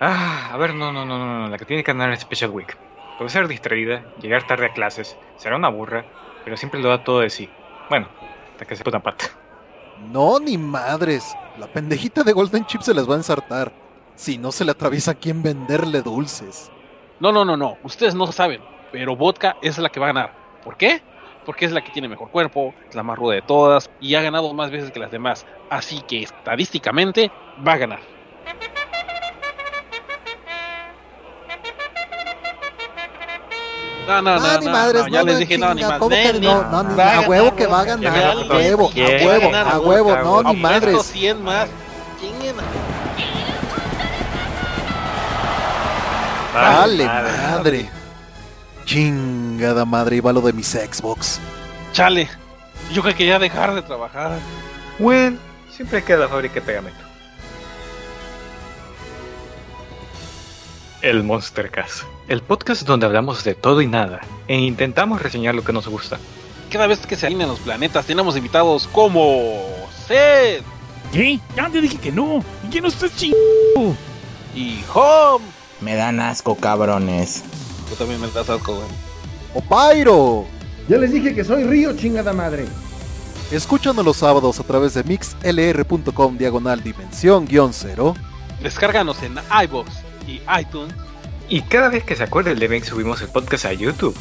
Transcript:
Ah, a ver, no, no, no, no, no, la que tiene que andar en Special Week. Puede ser distraída, llegar tarde a clases, será una burra, pero siempre lo da todo de sí. Bueno, hasta que se puta pata. No, ni madres. La pendejita de Golden Chip se les va a ensartar. Si no se le atraviesa a quien venderle dulces. No, no, no, no. Ustedes no saben. Pero Vodka es la que va a ganar. ¿Por qué? Porque es la que tiene mejor cuerpo, es la más ruda de todas y ha ganado más veces que las demás. Así que estadísticamente va a ganar. No, no, no, ah, ni no, madres, no, ya no, les dije no, ni chinga, más. ¿cómo que Nen, no? No, ni- a huevo que va a ganar, a huevo, a huevo, a huevo, no, ni madres. 100 más. Madre. Chingada madre, iba lo de mis Xbox. Chale. Yo que quería dejar de trabajar. Well, siempre queda la fábrica de pegamento. El Monster Cast, el podcast donde hablamos de todo y nada e intentamos reseñar lo que nos gusta. Cada vez que se alinean los planetas tenemos invitados como Seth ¿Qué? Ya te dije que no. ¿Y que no estás ching... y Home. Me dan asco, cabrones. Tú también me das asco, güey. ¡O Pyro! Ya les dije que soy Río, chingada madre. Escúchanos los sábados a través de mixlr.com diagonal dimensión guion cero. Descárganos en iBox y iTunes. Y cada vez que se acuerde el evento subimos el podcast a YouTube.